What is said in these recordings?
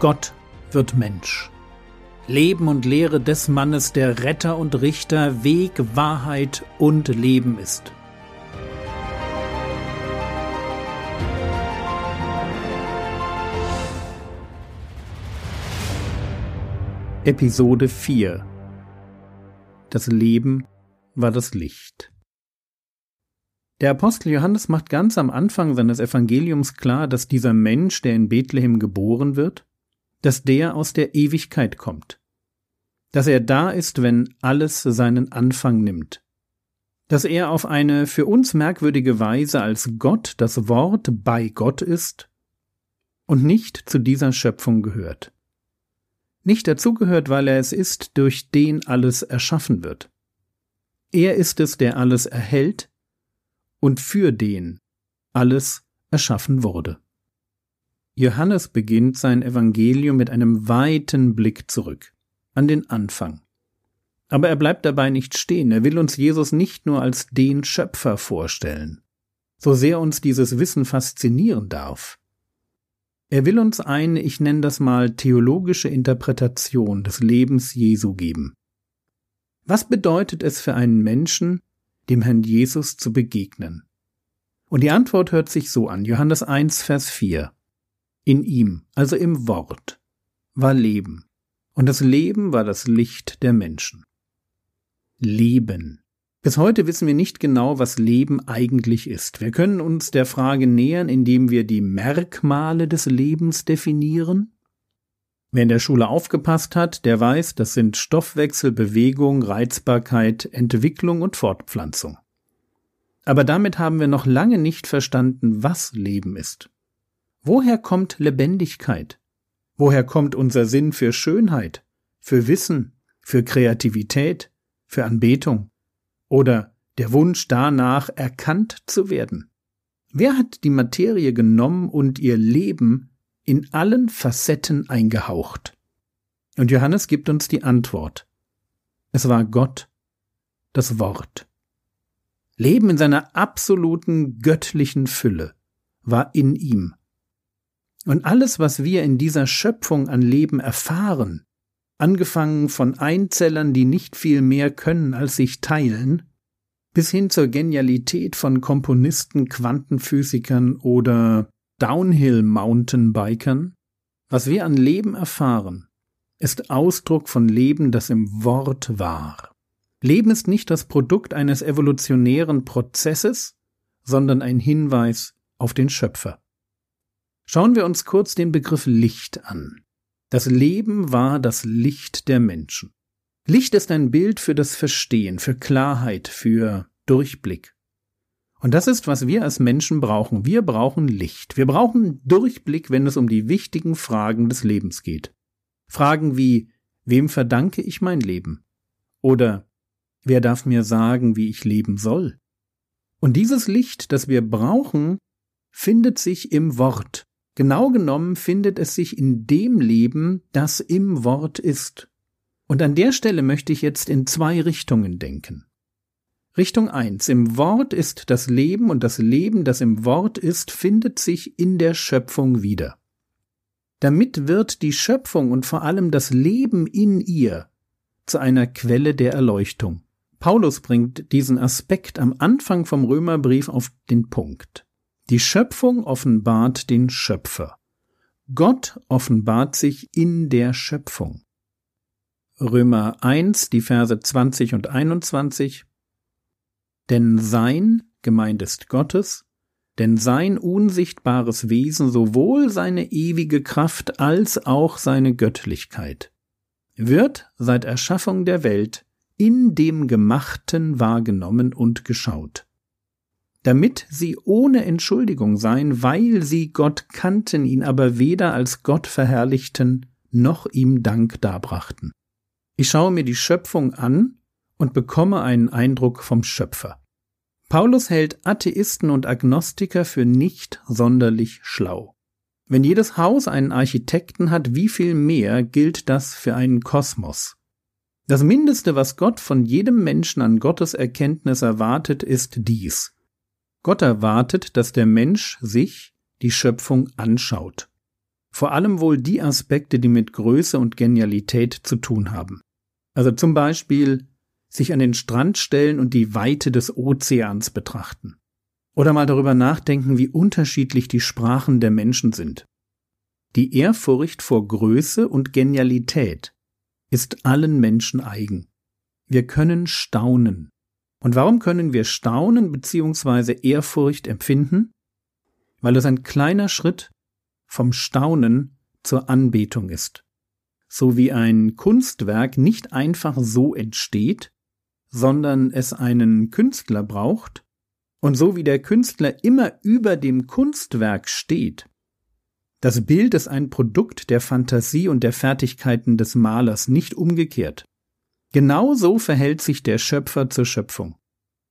Gott wird Mensch. Leben und Lehre des Mannes, der Retter und Richter, Weg, Wahrheit und Leben ist. Episode 4 Das Leben war das Licht. Der Apostel Johannes macht ganz am Anfang seines Evangeliums klar, dass dieser Mensch, der in Bethlehem geboren wird, dass der aus der Ewigkeit kommt, dass er da ist, wenn alles seinen Anfang nimmt, dass er auf eine für uns merkwürdige Weise als Gott, das Wort bei Gott ist und nicht zu dieser Schöpfung gehört. Nicht dazugehört, weil er es ist, durch den alles erschaffen wird. Er ist es, der alles erhält, und für den alles erschaffen wurde. Johannes beginnt sein Evangelium mit einem weiten Blick zurück, an den Anfang. Aber er bleibt dabei nicht stehen, er will uns Jesus nicht nur als den Schöpfer vorstellen, so sehr uns dieses Wissen faszinieren darf. Er will uns eine, ich nenne das mal, theologische Interpretation des Lebens Jesu geben. Was bedeutet es für einen Menschen, dem Herrn Jesus zu begegnen? Und die Antwort hört sich so an, Johannes 1, Vers 4. In ihm, also im Wort, war Leben, und das Leben war das Licht der Menschen. Leben. Bis heute wissen wir nicht genau, was Leben eigentlich ist. Wir können uns der Frage nähern, indem wir die Merkmale des Lebens definieren, Wer in der Schule aufgepasst hat, der weiß, das sind Stoffwechsel, Bewegung, Reizbarkeit, Entwicklung und Fortpflanzung. Aber damit haben wir noch lange nicht verstanden, was Leben ist. Woher kommt Lebendigkeit? Woher kommt unser Sinn für Schönheit, für Wissen, für Kreativität, für Anbetung oder der Wunsch danach, erkannt zu werden? Wer hat die Materie genommen und ihr Leben in allen Facetten eingehaucht. Und Johannes gibt uns die Antwort. Es war Gott, das Wort. Leben in seiner absoluten göttlichen Fülle war in ihm. Und alles, was wir in dieser Schöpfung an Leben erfahren, angefangen von Einzellern, die nicht viel mehr können als sich teilen, bis hin zur Genialität von Komponisten, Quantenphysikern oder Downhill-Mountainbikern, was wir an Leben erfahren, ist Ausdruck von Leben, das im Wort war. Leben ist nicht das Produkt eines evolutionären Prozesses, sondern ein Hinweis auf den Schöpfer. Schauen wir uns kurz den Begriff Licht an. Das Leben war das Licht der Menschen. Licht ist ein Bild für das Verstehen, für Klarheit, für Durchblick. Und das ist, was wir als Menschen brauchen. Wir brauchen Licht. Wir brauchen Durchblick, wenn es um die wichtigen Fragen des Lebens geht. Fragen wie, wem verdanke ich mein Leben? Oder wer darf mir sagen, wie ich leben soll? Und dieses Licht, das wir brauchen, findet sich im Wort. Genau genommen findet es sich in dem Leben, das im Wort ist. Und an der Stelle möchte ich jetzt in zwei Richtungen denken. Richtung 1. Im Wort ist das Leben und das Leben, das im Wort ist, findet sich in der Schöpfung wieder. Damit wird die Schöpfung und vor allem das Leben in ihr zu einer Quelle der Erleuchtung. Paulus bringt diesen Aspekt am Anfang vom Römerbrief auf den Punkt. Die Schöpfung offenbart den Schöpfer. Gott offenbart sich in der Schöpfung. Römer 1, die Verse 20 und 21 denn sein, gemeint ist Gottes, denn sein unsichtbares Wesen, sowohl seine ewige Kraft als auch seine Göttlichkeit, wird seit Erschaffung der Welt in dem Gemachten wahrgenommen und geschaut, damit sie ohne Entschuldigung seien, weil sie Gott kannten, ihn aber weder als Gott verherrlichten, noch ihm Dank darbrachten. Ich schaue mir die Schöpfung an und bekomme einen Eindruck vom Schöpfer. Paulus hält Atheisten und Agnostiker für nicht sonderlich schlau. Wenn jedes Haus einen Architekten hat, wie viel mehr gilt das für einen Kosmos? Das Mindeste, was Gott von jedem Menschen an Gottes Erkenntnis erwartet, ist dies. Gott erwartet, dass der Mensch sich die Schöpfung anschaut. Vor allem wohl die Aspekte, die mit Größe und Genialität zu tun haben. Also zum Beispiel sich an den Strand stellen und die Weite des Ozeans betrachten. Oder mal darüber nachdenken, wie unterschiedlich die Sprachen der Menschen sind. Die Ehrfurcht vor Größe und Genialität ist allen Menschen eigen. Wir können staunen. Und warum können wir staunen bzw. Ehrfurcht empfinden? Weil es ein kleiner Schritt vom Staunen zur Anbetung ist. So wie ein Kunstwerk nicht einfach so entsteht, sondern es einen Künstler braucht, und so wie der Künstler immer über dem Kunstwerk steht. Das Bild ist ein Produkt der Fantasie und der Fertigkeiten des Malers, nicht umgekehrt. Genau so verhält sich der Schöpfer zur Schöpfung.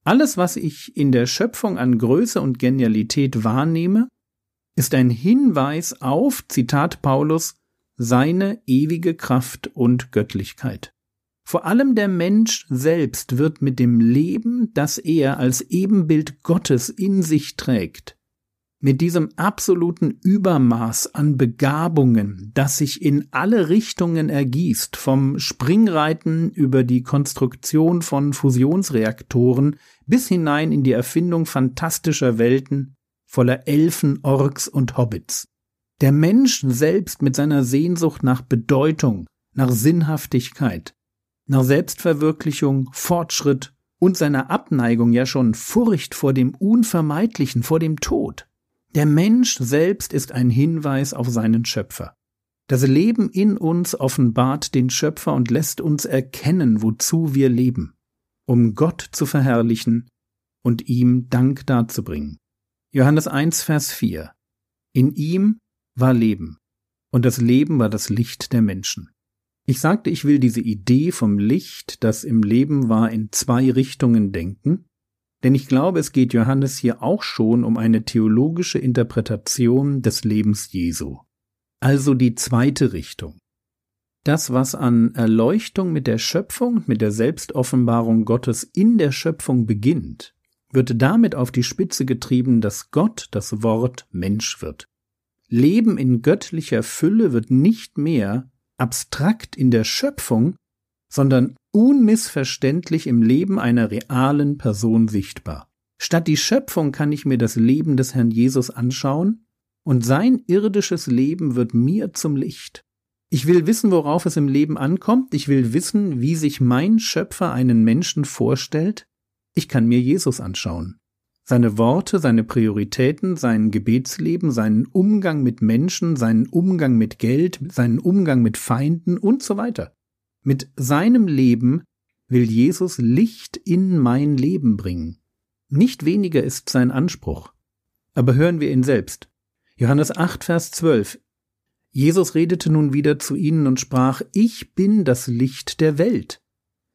Alles, was ich in der Schöpfung an Größe und Genialität wahrnehme, ist ein Hinweis auf, Zitat Paulus, seine ewige Kraft und Göttlichkeit. Vor allem der Mensch selbst wird mit dem Leben, das er als Ebenbild Gottes in sich trägt, mit diesem absoluten Übermaß an Begabungen, das sich in alle Richtungen ergießt, vom Springreiten über die Konstruktion von Fusionsreaktoren bis hinein in die Erfindung fantastischer Welten, voller Elfen, Orks und Hobbits. Der Mensch selbst mit seiner Sehnsucht nach Bedeutung, nach Sinnhaftigkeit, nach Selbstverwirklichung, Fortschritt und seiner Abneigung ja schon Furcht vor dem Unvermeidlichen, vor dem Tod. Der Mensch selbst ist ein Hinweis auf seinen Schöpfer. Das Leben in uns offenbart den Schöpfer und lässt uns erkennen, wozu wir leben, um Gott zu verherrlichen und ihm Dank darzubringen. Johannes 1, Vers 4. In ihm war Leben, und das Leben war das Licht der Menschen. Ich sagte, ich will diese Idee vom Licht, das im Leben war, in zwei Richtungen denken, denn ich glaube, es geht Johannes hier auch schon um eine theologische Interpretation des Lebens Jesu. Also die zweite Richtung. Das, was an Erleuchtung mit der Schöpfung, mit der Selbstoffenbarung Gottes in der Schöpfung beginnt, wird damit auf die Spitze getrieben, dass Gott, das Wort, Mensch wird. Leben in göttlicher Fülle wird nicht mehr abstrakt in der Schöpfung, sondern unmissverständlich im Leben einer realen Person sichtbar. Statt die Schöpfung kann ich mir das Leben des Herrn Jesus anschauen, und sein irdisches Leben wird mir zum Licht. Ich will wissen, worauf es im Leben ankommt, ich will wissen, wie sich mein Schöpfer einen Menschen vorstellt, ich kann mir Jesus anschauen. Seine Worte, seine Prioritäten, sein Gebetsleben, seinen Umgang mit Menschen, seinen Umgang mit Geld, seinen Umgang mit Feinden und so weiter. Mit seinem Leben will Jesus Licht in mein Leben bringen. Nicht weniger ist sein Anspruch. Aber hören wir ihn selbst. Johannes 8, Vers 12. Jesus redete nun wieder zu ihnen und sprach, Ich bin das Licht der Welt.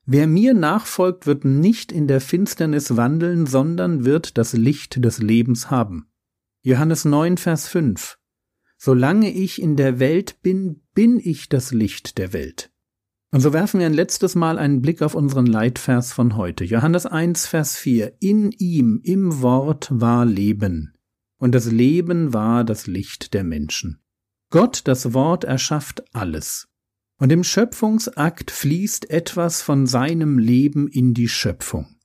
Wer mir nachfolgt, wird nicht in der Finsternis wandeln, sondern wird das Licht des Lebens haben. Johannes 9, Vers 5 Solange ich in der Welt bin, bin ich das Licht der Welt. Und so werfen wir ein letztes Mal einen Blick auf unseren Leitvers von heute. Johannes 1, Vers 4. In ihm, im Wort war Leben. Und das Leben war das Licht der Menschen. Gott, das Wort, erschafft alles. Und im Schöpfungsakt fließt etwas von seinem Leben in die Schöpfung.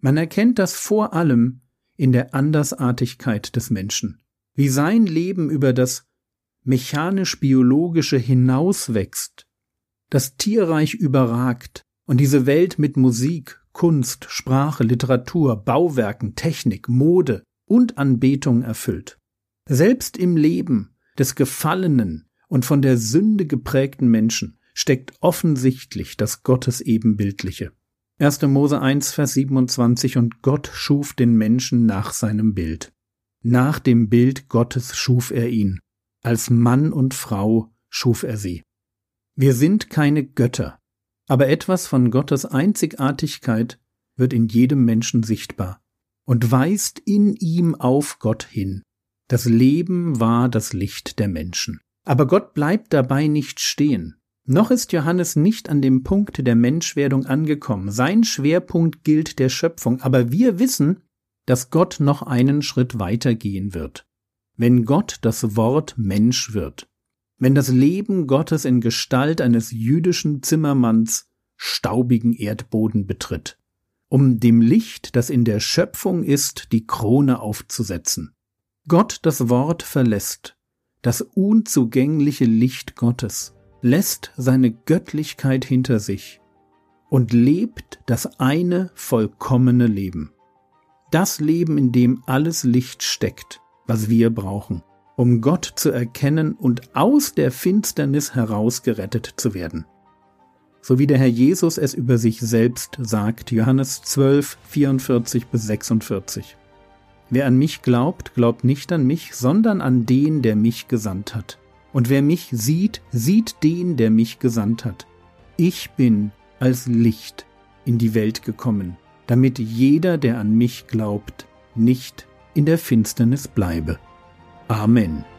Man erkennt das vor allem in der Andersartigkeit des Menschen, wie sein Leben über das mechanisch-biologische hinauswächst, das Tierreich überragt und diese Welt mit Musik, Kunst, Sprache, Literatur, Bauwerken, Technik, Mode und Anbetung erfüllt. Selbst im Leben des Gefallenen und von der Sünde geprägten Menschen steckt offensichtlich das Gottesebenbildliche. 1. Mose 1, Vers 27 Und Gott schuf den Menschen nach seinem Bild. Nach dem Bild Gottes schuf er ihn. Als Mann und Frau schuf er sie. Wir sind keine Götter, aber etwas von Gottes Einzigartigkeit wird in jedem Menschen sichtbar und weist in ihm auf Gott hin. Das Leben war das Licht der Menschen. Aber Gott bleibt dabei nicht stehen. Noch ist Johannes nicht an dem Punkt der Menschwerdung angekommen. Sein Schwerpunkt gilt der Schöpfung, aber wir wissen, dass Gott noch einen Schritt weiter gehen wird. Wenn Gott das Wort Mensch wird. Wenn das Leben Gottes in Gestalt eines jüdischen Zimmermanns staubigen Erdboden betritt, um dem Licht, das in der Schöpfung ist, die Krone aufzusetzen. Gott das Wort verlässt, das unzugängliche Licht Gottes, lässt seine Göttlichkeit hinter sich und lebt das eine vollkommene Leben. Das Leben, in dem alles Licht steckt, was wir brauchen, um Gott zu erkennen und aus der Finsternis herausgerettet zu werden. So wie der Herr Jesus es über sich selbst sagt, Johannes 12, 44 bis 46. Wer an mich glaubt, glaubt nicht an mich, sondern an den, der mich gesandt hat. Und wer mich sieht, sieht den, der mich gesandt hat. Ich bin als Licht in die Welt gekommen, damit jeder, der an mich glaubt, nicht in der Finsternis bleibe. Amen.